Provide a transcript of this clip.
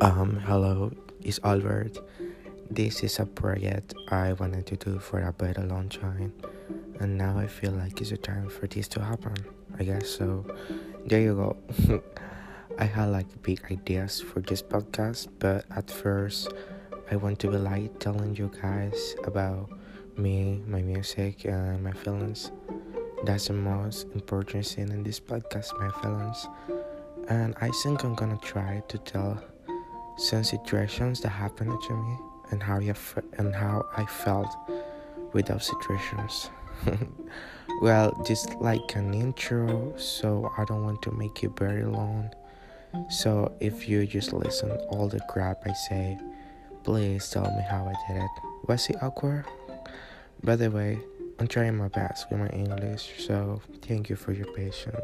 Um, hello, it's Albert. This is a project I wanted to do for a very long time, and now I feel like it's a time for this to happen. I guess so. There you go. I had like big ideas for this podcast, but at first, I want to be like telling you guys about me, my music, and my feelings. That's the most important thing in this podcast, my feelings. And I think I'm gonna try to tell some situations that happened to me and how you fe- and how I felt with those situations. well, just like an intro, so I don't want to make it very long. So if you just listen all the crap I say, please tell me how I did it. Was it awkward? By the way, I'm trying my best with my English, so thank you for your patience.